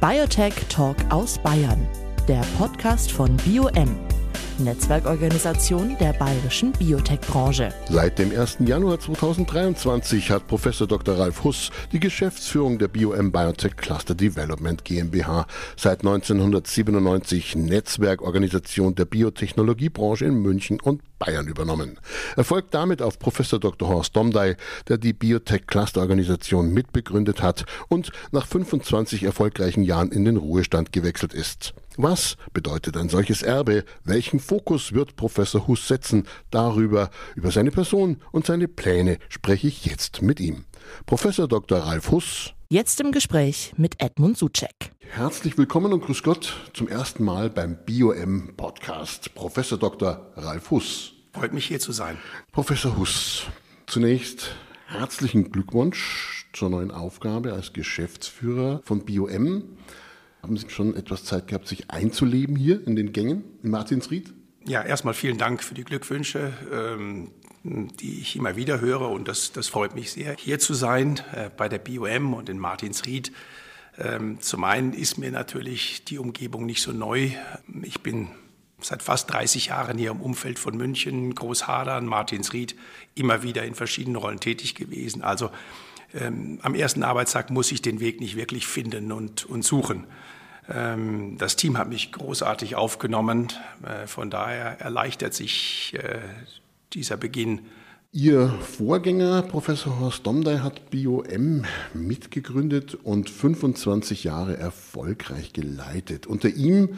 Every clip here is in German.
Biotech Talk aus Bayern, der Podcast von BioM, Netzwerkorganisation der bayerischen Biotech-Branche. Seit dem 1. Januar 2023 hat Professor Dr. Ralf Huss die Geschäftsführung der BioM Biotech Cluster Development GmbH, seit 1997 Netzwerkorganisation der Biotechnologiebranche in München und Bayern übernommen. Er folgt damit auf Professor Dr. Horst Domdey, der die Biotech Cluster Organisation mitbegründet hat und nach 25 erfolgreichen Jahren in den Ruhestand gewechselt ist. Was bedeutet ein solches Erbe? Welchen Fokus wird Professor Huss setzen? Darüber, über seine Person und seine Pläne spreche ich jetzt mit ihm. Professor Dr. Ralf Huss. Jetzt im Gespräch mit Edmund Suchek. Herzlich willkommen und grüß Gott zum ersten Mal beim BioM Podcast. Professor Dr. Ralf Huss. Freut mich hier zu sein. Professor Huss, zunächst herzlichen Glückwunsch zur neuen Aufgabe als Geschäftsführer von BioM. Haben Sie schon etwas Zeit gehabt, sich einzuleben hier in den Gängen in Martinsried? Ja, erstmal vielen Dank für die Glückwünsche, ähm, die ich immer wieder höre und das, das freut mich sehr, hier zu sein äh, bei der BOM und in Martinsried. Ähm, zum einen ist mir natürlich die Umgebung nicht so neu. Ich bin seit fast 30 Jahren hier im Umfeld von München, Großhadern, Martinsried, immer wieder in verschiedenen Rollen tätig gewesen. Also ähm, am ersten Arbeitstag muss ich den Weg nicht wirklich finden und, und suchen. Ähm, das Team hat mich großartig aufgenommen. Äh, von daher erleichtert sich äh, dieser Beginn. Ihr Vorgänger, Professor Horst Domdey, hat BioM mitgegründet und 25 Jahre erfolgreich geleitet. Unter ihm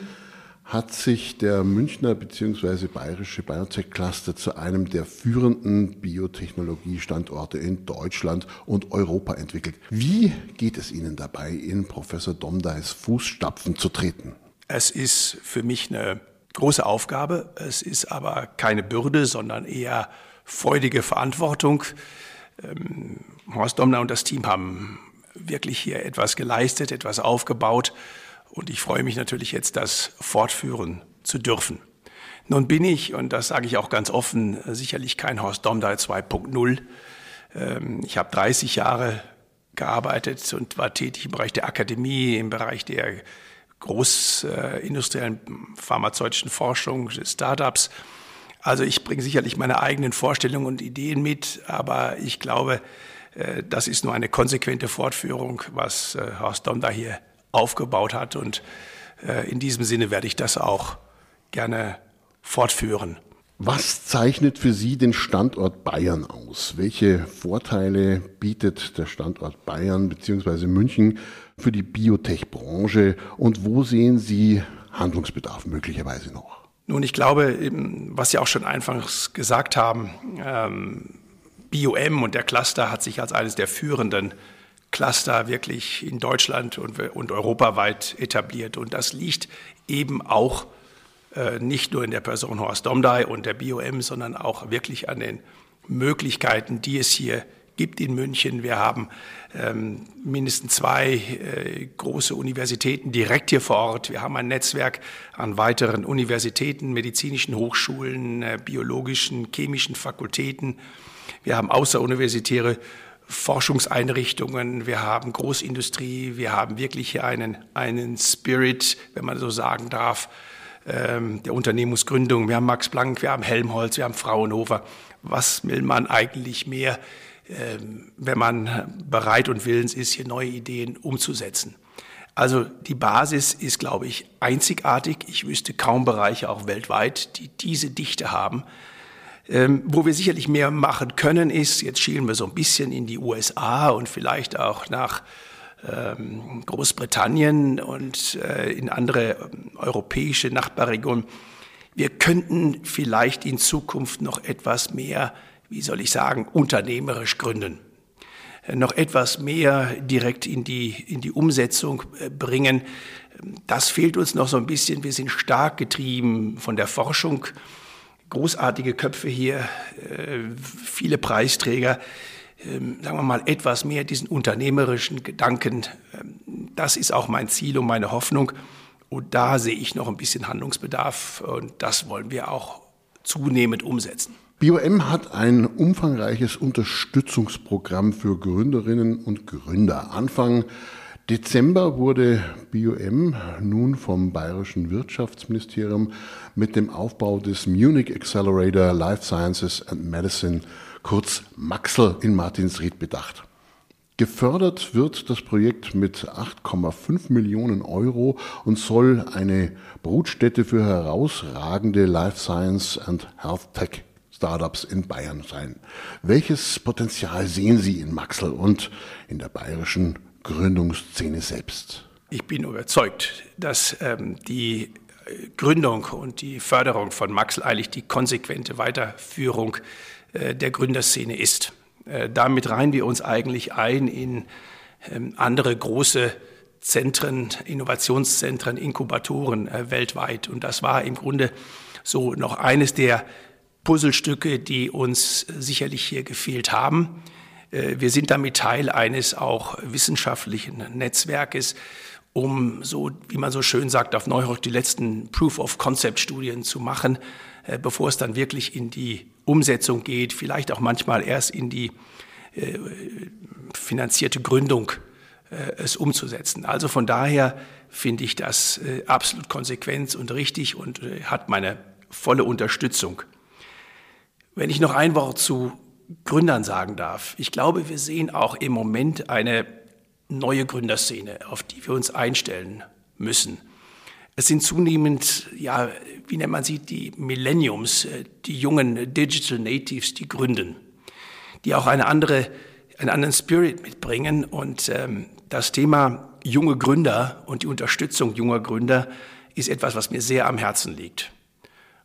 hat sich der Münchner bzw. bayerische Biotech Cluster zu einem der führenden Biotechnologiestandorte in Deutschland und Europa entwickelt. Wie geht es Ihnen dabei, in Professor Domdeis Fußstapfen zu treten? Es ist für mich eine große Aufgabe. Es ist aber keine Bürde, sondern eher freudige Verantwortung. Ähm, Horst Domner und das Team haben wirklich hier etwas geleistet, etwas aufgebaut und ich freue mich natürlich jetzt, das fortführen zu dürfen. Nun bin ich, und das sage ich auch ganz offen, sicherlich kein Horst Domdahl 2.0. Ähm, ich habe 30 Jahre gearbeitet und war tätig im Bereich der Akademie, im Bereich der großindustriellen pharmazeutischen Forschung, des Startups. Also ich bringe sicherlich meine eigenen Vorstellungen und Ideen mit, aber ich glaube, äh, das ist nur eine konsequente Fortführung, was äh, Horst Domda hier aufgebaut hat. Und äh, in diesem Sinne werde ich das auch gerne fortführen. Was zeichnet für Sie den Standort Bayern aus? Welche Vorteile bietet der Standort Bayern bzw. München für die Biotech-Branche und wo sehen Sie Handlungsbedarf möglicherweise noch? Nun, ich glaube, was Sie auch schon anfangs gesagt haben, ähm, BioM und der Cluster hat sich als eines der führenden Cluster wirklich in Deutschland und, und europaweit etabliert. Und das liegt eben auch äh, nicht nur in der Person Horst Domdey und der BOM, sondern auch wirklich an den Möglichkeiten, die es hier gibt in München. Wir haben ähm, mindestens zwei äh, große Universitäten direkt hier vor Ort. Wir haben ein Netzwerk an weiteren Universitäten, medizinischen Hochschulen, äh, biologischen, chemischen Fakultäten. Wir haben außeruniversitäre Forschungseinrichtungen, wir haben Großindustrie, wir haben wirklich hier einen, einen Spirit, wenn man so sagen darf, ähm, der Unternehmensgründung. Wir haben Max Planck, wir haben Helmholtz, wir haben Fraunhofer. Was will man eigentlich mehr, ähm, wenn man bereit und willens ist, hier neue Ideen umzusetzen? Also die Basis ist, glaube ich, einzigartig. Ich wüsste kaum Bereiche, auch weltweit, die diese Dichte haben. Ähm, wo wir sicherlich mehr machen können, ist, jetzt schielen wir so ein bisschen in die USA und vielleicht auch nach ähm, Großbritannien und äh, in andere ähm, europäische Nachbarregionen. Wir könnten vielleicht in Zukunft noch etwas mehr, wie soll ich sagen, unternehmerisch gründen äh, noch etwas mehr direkt in die, in die Umsetzung äh, bringen. Das fehlt uns noch so ein bisschen. Wir sind stark getrieben von der Forschung großartige Köpfe hier, äh, viele Preisträger, ähm, sagen wir mal, etwas mehr diesen unternehmerischen Gedanken. Ähm, das ist auch mein Ziel und meine Hoffnung. Und da sehe ich noch ein bisschen Handlungsbedarf und das wollen wir auch zunehmend umsetzen. BioM hat ein umfangreiches Unterstützungsprogramm für Gründerinnen und Gründer. Anfang Dezember wurde BioM nun vom Bayerischen Wirtschaftsministerium mit dem Aufbau des Munich Accelerator Life Sciences and Medicine, kurz MAXL, in Martinsried bedacht. Gefördert wird das Projekt mit 8,5 Millionen Euro und soll eine Brutstätte für herausragende Life Science and Health Tech Startups in Bayern sein. Welches Potenzial sehen Sie in Maxel und in der bayerischen Gründungsszene selbst? Ich bin überzeugt, dass ähm, die Gründung und die Förderung von Maxel eigentlich die konsequente Weiterführung äh, der Gründerszene ist. Äh, damit reihen wir uns eigentlich ein in ähm, andere große Zentren, Innovationszentren, Inkubatoren äh, weltweit. Und das war im Grunde so noch eines der Puzzlestücke, die uns sicherlich hier gefehlt haben. Äh, wir sind damit Teil eines auch wissenschaftlichen Netzwerkes, um so, wie man so schön sagt, auf Neuhoch die letzten Proof-of-Concept-Studien zu machen, bevor es dann wirklich in die Umsetzung geht, vielleicht auch manchmal erst in die äh, finanzierte Gründung äh, es umzusetzen. Also von daher finde ich das äh, absolut konsequent und richtig und äh, hat meine volle Unterstützung. Wenn ich noch ein Wort zu Gründern sagen darf. Ich glaube, wir sehen auch im Moment eine neue Gründerszene, auf die wir uns einstellen müssen. Es sind zunehmend, ja, wie nennt man sie, die Millenniums, äh, die jungen Digital Natives, die gründen, die auch eine andere, einen anderen Spirit mitbringen. Und ähm, das Thema junge Gründer und die Unterstützung junger Gründer ist etwas, was mir sehr am Herzen liegt.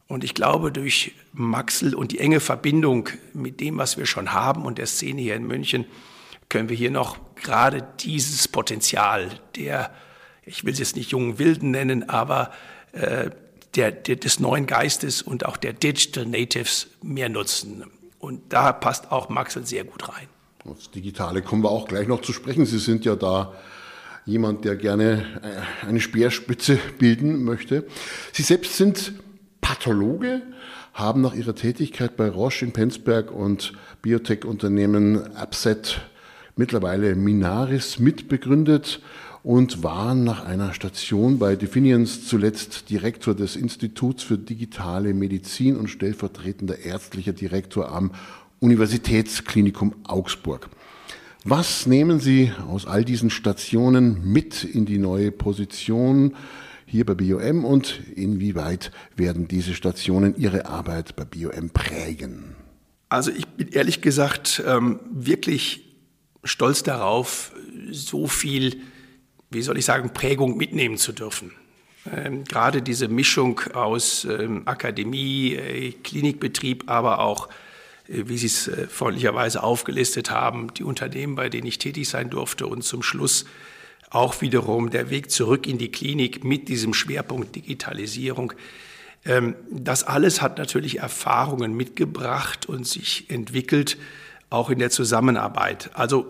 Und ich glaube, durch Maxel und die enge Verbindung mit dem, was wir schon haben und der Szene hier in München, können wir hier noch gerade dieses Potenzial der ich will es jetzt nicht jungen Wilden nennen, aber äh, der, der, des neuen Geistes und auch der Digital Natives mehr nutzen. Und da passt auch Maxel sehr gut rein. Das Digitale kommen wir auch gleich noch zu sprechen. Sie sind ja da jemand, der gerne äh, eine Speerspitze bilden möchte. Sie selbst sind Pathologe, haben nach ihrer Tätigkeit bei Roche in Penzberg und Biotech-Unternehmen Abset mittlerweile Minaris mitbegründet und war nach einer Station bei Definiens zuletzt Direktor des Instituts für digitale Medizin und stellvertretender ärztlicher Direktor am Universitätsklinikum Augsburg. Was nehmen Sie aus all diesen Stationen mit in die neue Position hier bei BioM und inwieweit werden diese Stationen Ihre Arbeit bei BioM prägen? Also ich bin ehrlich gesagt ähm, wirklich stolz darauf, so viel wie soll ich sagen, Prägung mitnehmen zu dürfen. Ähm, gerade diese Mischung aus ähm, Akademie, äh, Klinikbetrieb, aber auch, äh, wie Sie es äh, freundlicherweise aufgelistet haben, die Unternehmen, bei denen ich tätig sein durfte und zum Schluss auch wiederum der Weg zurück in die Klinik mit diesem Schwerpunkt Digitalisierung. Ähm, das alles hat natürlich Erfahrungen mitgebracht und sich entwickelt, auch in der Zusammenarbeit. Also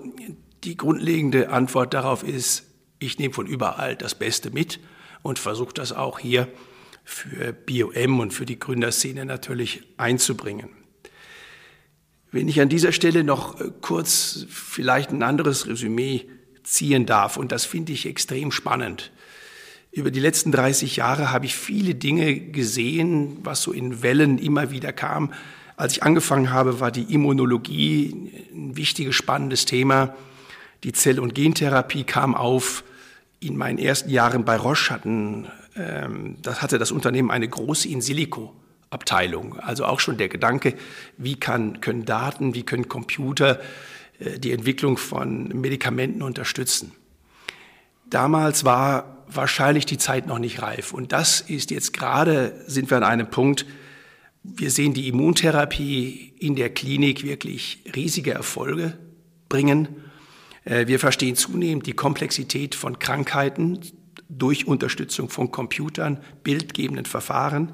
die grundlegende Antwort darauf ist, ich nehme von überall das Beste mit und versuche das auch hier für BioM und für die Gründerszene natürlich einzubringen. Wenn ich an dieser Stelle noch äh, kurz vielleicht ein anderes Resümee ziehen darf, und das finde ich extrem spannend. Über die letzten 30 Jahre habe ich viele Dinge gesehen, was so in Wellen immer wieder kam. Als ich angefangen habe, war die Immunologie ein wichtiges, spannendes Thema. Die Zell- und Gentherapie kam auf. In meinen ersten Jahren bei Roche hatten, ähm, das hatte das Unternehmen eine große In-Silico-Abteilung. Also auch schon der Gedanke, wie kann, können Daten, wie können Computer die Entwicklung von Medikamenten unterstützen. Damals war wahrscheinlich die Zeit noch nicht reif. Und das ist jetzt gerade, sind wir an einem Punkt, wir sehen die Immuntherapie in der Klinik wirklich riesige Erfolge bringen. Äh, wir verstehen zunehmend die Komplexität von Krankheiten durch Unterstützung von Computern, bildgebenden Verfahren.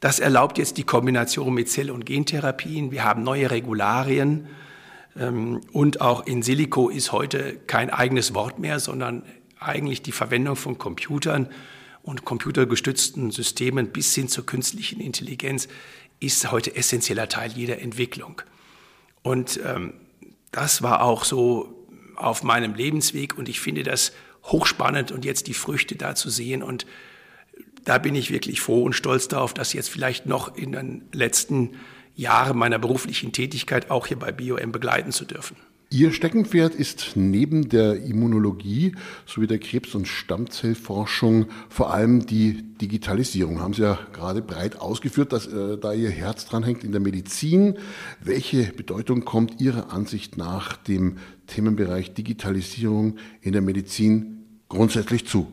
Das erlaubt jetzt die Kombination mit Zell- und Gentherapien. Wir haben neue Regularien. Ähm, und auch in Silico ist heute kein eigenes Wort mehr, sondern eigentlich die Verwendung von Computern und computergestützten Systemen bis hin zur künstlichen Intelligenz ist heute essentieller Teil jeder Entwicklung. Und ähm, das war auch so auf meinem Lebensweg und ich finde das hochspannend und jetzt die Früchte da zu sehen und da bin ich wirklich froh und stolz darauf, dass jetzt vielleicht noch in den letzten Jahren meiner beruflichen Tätigkeit auch hier bei BioM begleiten zu dürfen. Ihr Steckenpferd ist neben der Immunologie sowie der Krebs- und Stammzellforschung vor allem die Digitalisierung. Haben Sie ja gerade breit ausgeführt, dass äh, da Ihr Herz dran hängt in der Medizin. Welche Bedeutung kommt Ihrer Ansicht nach dem Themenbereich Digitalisierung in der Medizin grundsätzlich zu?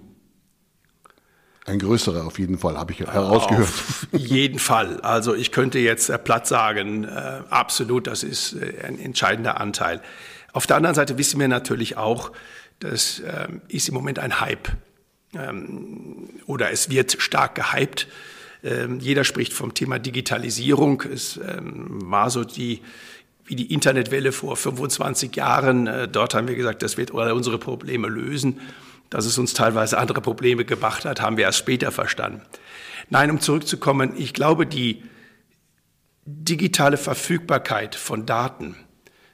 Ein größerer auf jeden Fall, habe ich herausgehört. Auf jeden Fall. Also ich könnte jetzt äh, platt sagen, äh, absolut, das ist äh, ein entscheidender Anteil. Auf der anderen Seite wissen wir natürlich auch, das äh, ist im Moment ein Hype. Ähm, oder es wird stark gehypt. Ähm, jeder spricht vom Thema Digitalisierung. Es ähm, war so die, wie die Internetwelle vor 25 Jahren. Äh, dort haben wir gesagt, das wird unsere Probleme lösen. Dass es uns teilweise andere Probleme gebracht hat, haben wir erst später verstanden. Nein, um zurückzukommen, ich glaube, die digitale Verfügbarkeit von Daten,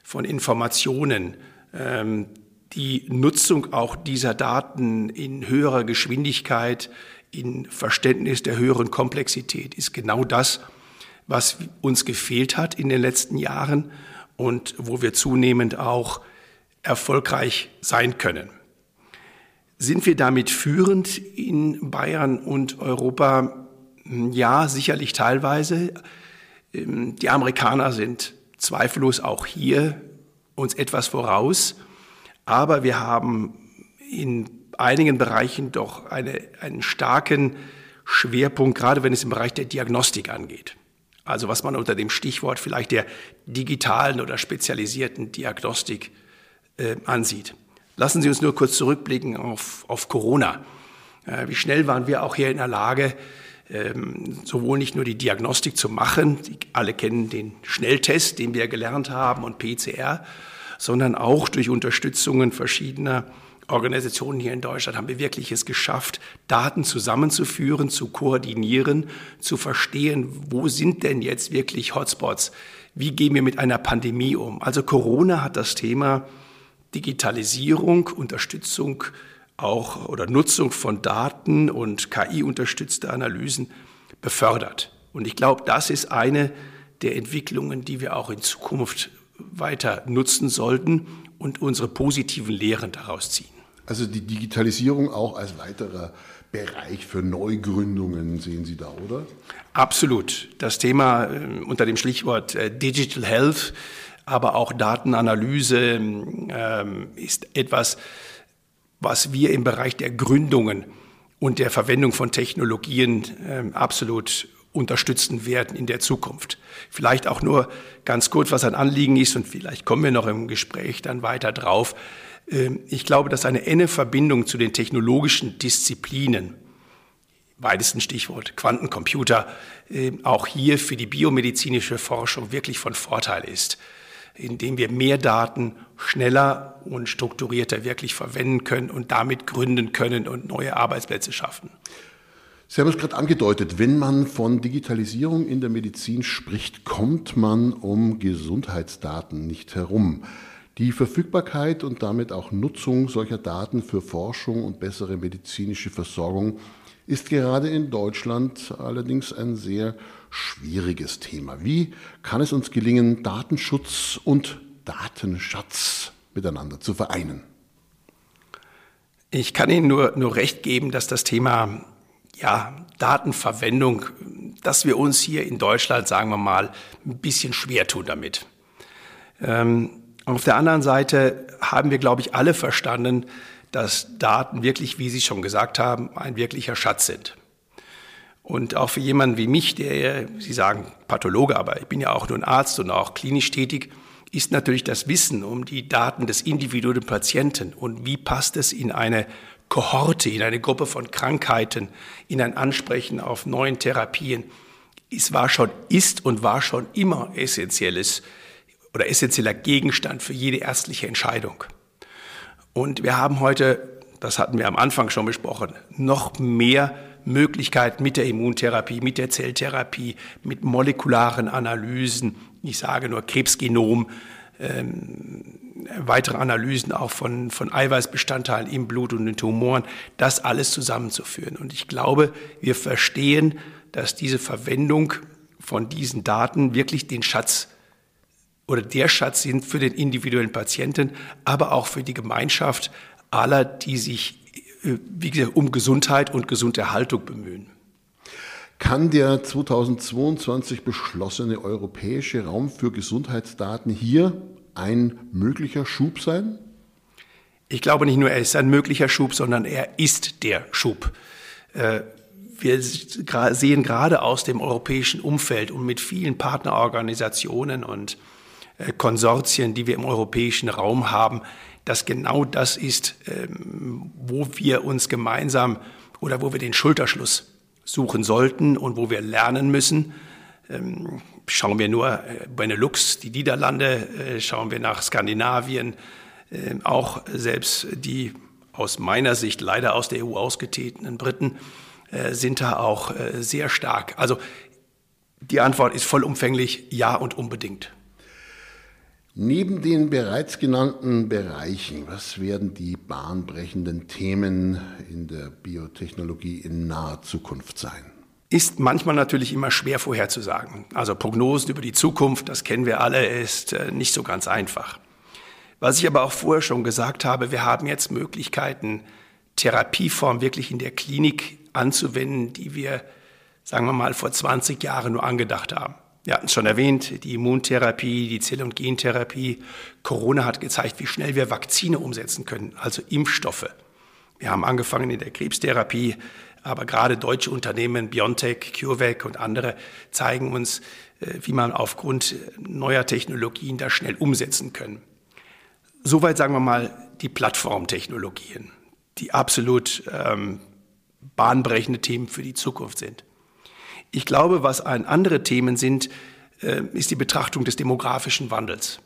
von Informationen, ähm, die Nutzung auch dieser Daten in höherer Geschwindigkeit, in Verständnis der höheren Komplexität ist genau das, was uns gefehlt hat in den letzten Jahren und wo wir zunehmend auch erfolgreich sein können. Sind wir damit führend in Bayern und Europa? Ja, sicherlich teilweise. Ähm, die Amerikaner sind zweifellos auch hier uns etwas voraus, aber wir haben in einigen Bereichen doch eine, einen starken Schwerpunkt, gerade wenn es im Bereich der Diagnostik angeht. Also was man unter dem Stichwort vielleicht der digitalen oder spezialisierten Diagnostik äh, ansieht. Lassen Sie uns nur kurz zurückblicken auf, auf Corona. Äh, wie schnell waren wir auch hier in der Lage, ähm, sowohl nicht nur die Diagnostik zu machen, Sie alle kennen den Schnelltest, den wir gelernt haben, und PCR, sondern auch durch Unterstützungen verschiedener Organisationen hier in Deutschland haben wir wirklich es geschafft, Daten zusammenzuführen, zu koordinieren, zu verstehen, wo sind denn jetzt wirklich Hotspots? Wie gehen wir mit einer Pandemie um? Also Corona hat das Thema Digitalisierung, Unterstützung auch oder Nutzung von Daten und KI-unterstützte Analysen befördert. Und ich glaube, das ist eine der Entwicklungen, die wir auch in Zukunft weiter nutzen sollten und unsere positiven Lehren daraus ziehen. Also die Digitalisierung auch als weiterer Bereich für Neugründungen sehen Sie da, oder? Absolut. Das Thema äh, unter dem Stichwort äh, Digital Health aber auch Datenanalyse ähm, ist etwas, was wir im Bereich der Gründungen und der Verwendung von Technologien ähm, absolut unterstützen werden in der Zukunft. Vielleicht auch nur ganz kurz, was ein Anliegen ist und vielleicht kommen wir noch im Gespräch dann weiter drauf. Ähm, ich glaube, dass eine enge Verbindung zu den technologischen Disziplinen, weitesten Stichwort Quantencomputer, äh, auch hier für die biomedizinische Forschung wirklich von Vorteil ist indem wir mehr Daten schneller und strukturierter wirklich verwenden können und damit gründen können und neue Arbeitsplätze schaffen. Sie haben es gerade angedeutet, wenn man von Digitalisierung in der Medizin spricht, kommt man um Gesundheitsdaten nicht herum. Die Verfügbarkeit und damit auch Nutzung solcher Daten für Forschung und bessere medizinische Versorgung ist gerade in Deutschland allerdings ein sehr schwieriges Thema. Wie kann es uns gelingen, Datenschutz und Datenschatz miteinander zu vereinen? Ich kann Ihnen nur, nur recht geben, dass das Thema ja, Datenverwendung, dass wir uns hier in Deutschland, sagen wir mal, ein bisschen schwer tun damit. Ähm, auf der anderen Seite haben wir, glaube ich, alle verstanden, dass Daten wirklich, wie Sie schon gesagt haben, ein wirklicher Schatz sind. Und auch für jemanden wie mich, der, Sie sagen Pathologe, aber ich bin ja auch nur ein Arzt und auch klinisch tätig, ist natürlich das Wissen um die Daten des individuellen Patienten und wie passt es in eine Kohorte, in eine Gruppe von Krankheiten, in ein Ansprechen auf neuen Therapien. Es war schon, ist und war schon immer essentielles oder essentieller Gegenstand für jede ärztliche Entscheidung. Und wir haben heute, das hatten wir am Anfang schon besprochen, noch mehr Möglichkeiten mit der Immuntherapie, mit der Zelltherapie, mit molekularen Analysen, ich sage nur Krebsgenom, ähm, weitere Analysen auch von, von Eiweißbestandteilen im Blut und den Tumoren, das alles zusammenzuführen. Und ich glaube, wir verstehen, dass diese Verwendung von diesen Daten wirklich den Schatz oder der Schatz sind für den individuellen Patienten, aber auch für die Gemeinschaft aller, die sich wie gesagt, um Gesundheit und Gesunderhaltung bemühen. Kann der 2022 beschlossene europäische Raum für Gesundheitsdaten hier ein möglicher Schub sein? Ich glaube nicht nur, er ist ein möglicher Schub, sondern er ist der Schub. Äh, wir sehen gerade aus dem europäischen Umfeld und mit vielen Partnerorganisationen und äh, Konsortien, die wir im europäischen Raum haben, dass genau das ist, ähm, wo wir uns gemeinsam oder wo wir den Schulterschluss suchen sollten und wo wir lernen müssen. Ähm, schauen wir nur äh, Benelux, die Niederlande, äh, schauen wir nach Skandinavien, ähm, auch selbst die aus meiner Sicht leider aus der EU ausgetretenen Briten äh, sind da auch sehr stark. Also die Antwort ist vollumfänglich ja und unbedingt. Neben den bereits genannten Bereichen, was werden die bahnbrechenden Themen in der Biotechnologie in naher Zukunft sein? Ist manchmal natürlich immer schwer vorherzusagen. Also Prognosen über die Zukunft, das kennen wir alle, ist äh, nicht so ganz einfach. Was ich aber auch vorher schon gesagt habe, wir haben jetzt Möglichkeiten, Therapieformen wirklich in der Klinik anzuwenden, die wir, sagen wir mal, vor 20 Jahren nur angedacht haben. Wir hatten es schon erwähnt, die Immuntherapie, die Zell- und Gentherapie. Corona hat gezeigt, wie schnell wir Vakzine umsetzen können, also Impfstoffe. Wir haben angefangen in der Krebstherapie, aber gerade deutsche Unternehmen, BioNTech, CureVac und andere zeigen uns, äh, wie man aufgrund neuer Technologien das schnell umsetzen können. Soweit sagen wir mal die Plattformtechnologien, die absolut ähm, bahnbrechende Themen für die Zukunft sind. Ich glaube, was ein andere Themen sind, äh, ist die Betrachtung des demografischen Wandels.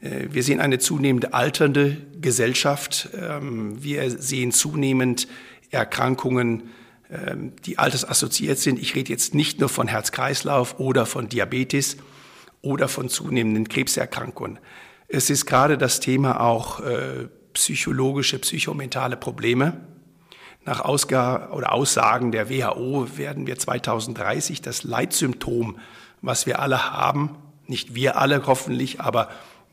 Äh, wir sehen eine zunehmende alternde Gesellschaft. Ähm, wir sehen zunehmend Erkrankungen, ähm, die altersassoziiert sind. Ich rede jetzt nicht nur von Herz-Kreislauf oder von Diabetes oder von zunehmenden Krebserkrankungen. Es ist gerade das Thema auch äh, psychologische, psychomentale Probleme. Nach Ausga oder Aussagen der WHO werden wir 2030 das Leitsymptom, was wir alle haben, nicht wir alle hoffentlich, aber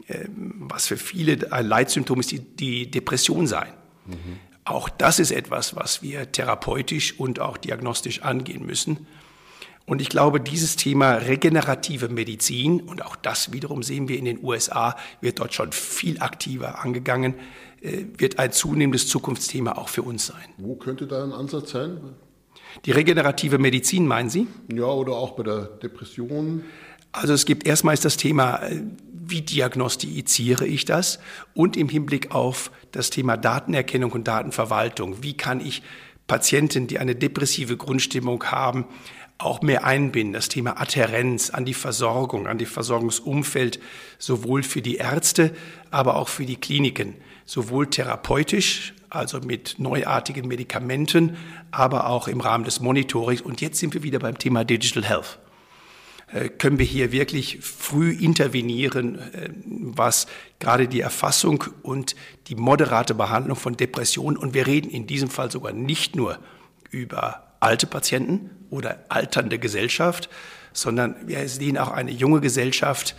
äh, was für viele ein Leitsymptom ist, die, die Depression sein. Mhm. Auch das ist etwas, was wir therapeutisch und auch diagnostisch angehen müssen. Und ich glaube, dieses Thema regenerative Medizin, und auch das wiederum sehen wir in den USA, wird dort schon viel aktiver angegangen, wird ein zunehmendes Zukunftsthema auch für uns sein. Wo könnte da ein Ansatz sein? Die regenerative Medizin, meinen Sie? Ja, oder auch bei der Depression. Also es gibt erstmals das Thema, äh, wie diagnostiziere ich das? Und im Hinblick auf das Thema Datenerkennung und Datenverwaltung. Wie kann ich Patienten, die eine depressive Grundstimmung haben, auch mehr einbinden. Das Thema Adherenz an die Versorgung, an die Versorgungsumfeld, sowohl für die Ärzte, aber auch für die Kliniken sowohl therapeutisch, also mit neuartigen Medikamenten, aber auch im Rahmen des Monitorings. Und jetzt sind wir wieder beim Thema Digital Health. Äh, können wir hier wirklich früh intervenieren, äh, was gerade die Erfassung und die moderate Behandlung von Depressionen, und wir reden in diesem Fall sogar nicht nur über alte Patienten oder alternde Gesellschaft, sondern wir sehen auch eine junge Gesellschaft,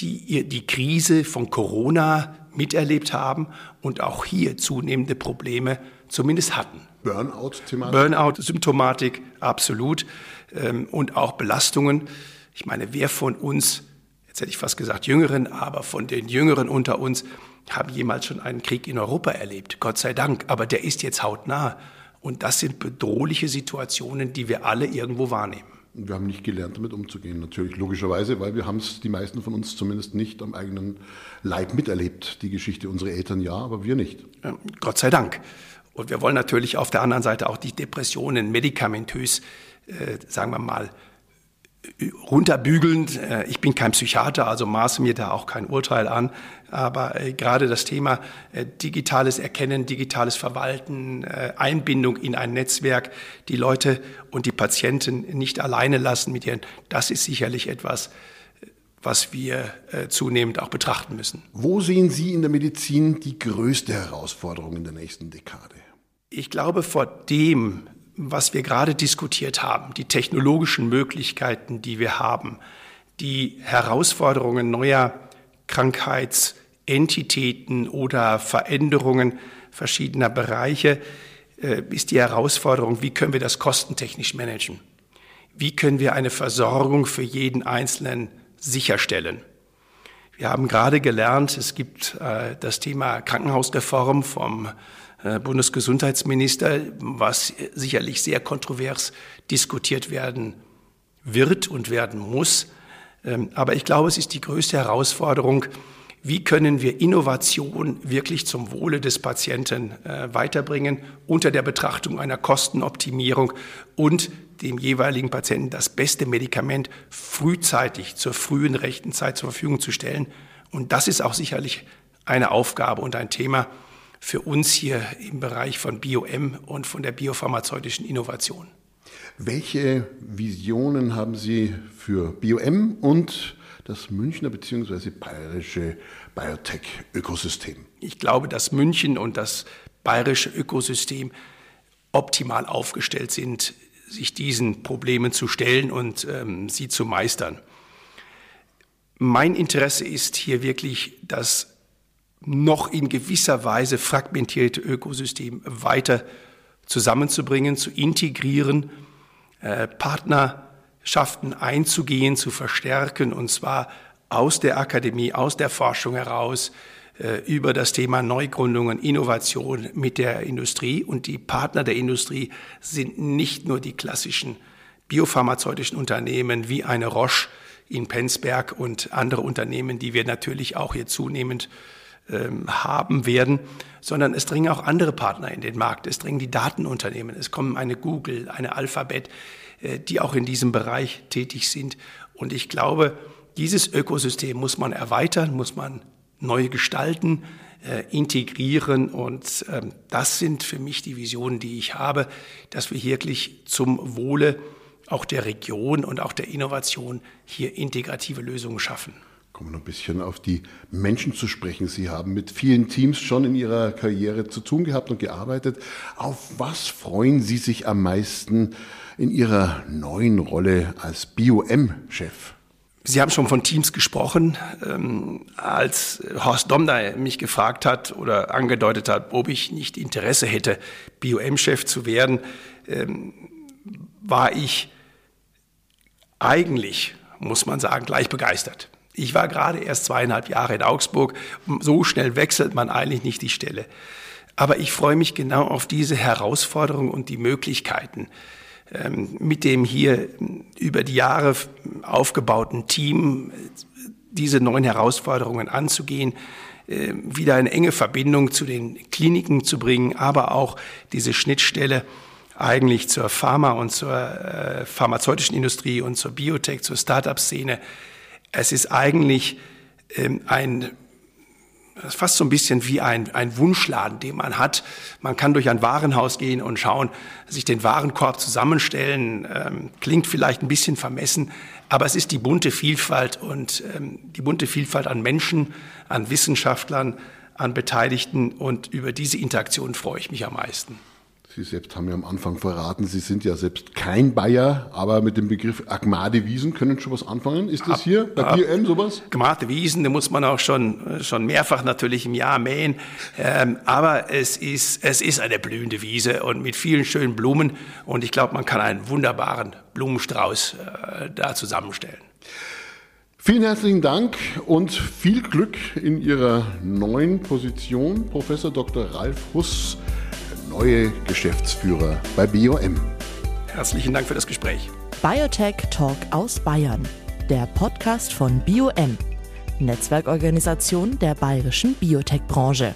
die die Krise von Corona miterlebt haben und auch hier zunehmende Probleme zumindest hatten. Burnout-Thematik? Burnout-Symptomatik, absolut. Ähm, und auch Belastungen. Ich meine, wer von uns, jetzt hätte ich fast gesagt Jüngeren, aber von den Jüngeren unter uns, haben jemals schon einen Krieg in Europa erlebt. Gott sei Dank. Aber der ist jetzt hautnah. Und das sind bedrohliche Situationen, die wir alle irgendwo wahrnehmen. Wir haben nicht gelernt, damit umzugehen, natürlich logischerweise, weil wir haben es, die meisten von uns zumindest nicht am eigenen Leib miterlebt. Die Geschichte unserer Eltern ja, aber wir nicht. Ja, Gott sei Dank. Und wir wollen natürlich auf der anderen Seite auch die Depressionen medikamentös, äh, sagen wir mal, runterbügelnd. Äh, ich bin kein Psychiater, also maße mir da auch kein Urteil an. Aber äh, gerade das Thema äh, digitales Erkennen, digitales Verwalten, Einbindung in ein Netzwerk, die Leute und die Patienten nicht alleine lassen mit ihren, das ist sicherlich etwas, was wir äh, zunehmend auch betrachten müssen. Wo sehen Sie in der Medizin die größte Herausforderung in der nächsten Dekade? Ich glaube, vor dem, was wir gerade diskutiert haben, die technologischen Möglichkeiten, die wir haben, die Herausforderungen neuer Krankheitsentitäten oder Veränderungen verschiedener Bereiche, äh, ist die Herausforderung, wie können wir das kostentechnisch managen? Wie können wir eine Versorgung für jeden Einzelnen sicherstellen. Wir haben gerade gelernt, es gibt äh, das Thema Krankenhausreform vom äh, Bundesgesundheitsminister, was sicherlich sehr kontrovers diskutiert werden wird und werden muss. Ähm, aber ich glaube, es ist die größte Herausforderung, wie können wir Innovation wirklich zum Wohle des Patienten äh, weiterbringen unter der Betrachtung einer Kostenoptimierung und dem jeweiligen Patienten das beste Medikament frühzeitig zur frühen rechten Zeit zur Verfügung zu stellen. Und das ist auch sicherlich eine Aufgabe und ein Thema für uns hier im Bereich von BioM und von der biopharmazeutischen Innovation. Welche Visionen haben Sie für BioM und das Münchner bzw. bayerische Biotech-Ökosystem? Ich glaube, dass München und das bayerische Ökosystem optimal aufgestellt sind, sich diesen Problemen zu stellen und ähm, sie zu meistern. Mein Interesse ist hier wirklich, das noch in gewisser Weise fragmentierte Ökosystem weiter zusammenzubringen, zu integrieren, äh, Partnerschaften einzugehen, zu verstärken, und zwar aus der Akademie, aus der Forschung heraus, äh, über das Thema Neugründungen, Innovation mit der Industrie. Und die Partner der Industrie sind nicht nur die klassischen biopharmazeutischen Unternehmen wie eine Roche in Penzberg und andere Unternehmen, die wir natürlich auch hier zunehmend ähm, haben werden, sondern es dringen auch andere Partner in den Markt. Es dringen die Datenunternehmen, es kommen eine Google, eine Alphabet, die auch in diesem Bereich tätig sind. Und ich glaube, dieses Ökosystem muss man erweitern, muss man neu gestalten, äh, integrieren. Und ähm, das sind für mich die Visionen, die ich habe, dass wir wirklich zum Wohle auch der Region und auch der Innovation hier integrative Lösungen schaffen. Kommen wir noch ein bisschen auf die Menschen zu sprechen. Sie haben mit vielen Teams schon in Ihrer Karriere zu tun gehabt und gearbeitet. Auf was freuen Sie sich am meisten in Ihrer neuen Rolle als BioM-Chef? Sie haben schon von Teams gesprochen. Ähm, als Horst Domner mich gefragt hat oder angedeutet hat, ob ich nicht Interesse hätte, BioM-Chef zu werden, ähm, war ich eigentlich, muss man sagen, gleich begeistert. Ich war gerade erst zweieinhalb Jahre in Augsburg. So schnell wechselt man eigentlich nicht die Stelle. Aber ich freue mich genau auf diese Herausforderungen und die Möglichkeiten. Ähm, mit dem hier über die Jahre aufgebauten Team diese neuen Herausforderungen anzugehen, äh, wieder eine enge Verbindung zu den Kliniken zu bringen, aber auch diese Schnittstelle eigentlich zur Pharma und zur äh, pharmazeutischen Industrie und zur Biotech, zur Start-up-Szene. Es ist eigentlich ähm, ein fast so ein bisschen wie ein, ein Wunschladen, den man hat. Man kann durch ein Warenhaus gehen und schauen, sich den Warenkorb zusammenstellen. Ähm, klingt vielleicht ein bisschen vermessen, aber es ist die bunte Vielfalt und ähm, die bunte Vielfalt an Menschen, an Wissenschaftlern, an Beteiligten und über diese Interaktion freue ich mich am meisten. Sie selbst haben ja am Anfang verraten, Sie sind ja selbst kein Bayer, aber mit dem Begriff Agmade Wiesen können schon was anfangen. Ist das hier bei BM sowas? Agmade Wiesen, da muss man auch schon, schon mehrfach natürlich im Jahr mähen. Ähm, aber es ist, es ist eine blühende Wiese und mit vielen schönen Blumen. Und ich glaube, man kann einen wunderbaren Blumenstrauß äh, da zusammenstellen. Vielen herzlichen Dank und viel Glück in Ihrer neuen Position, Professor Dr. Ralf Huss neue Geschäftsführer bei BioM. Herzlichen Dank für das Gespräch. Biotech Talk aus Bayern, der Podcast von BioM, Netzwerkorganisation der bayerischen Biotech-Branche.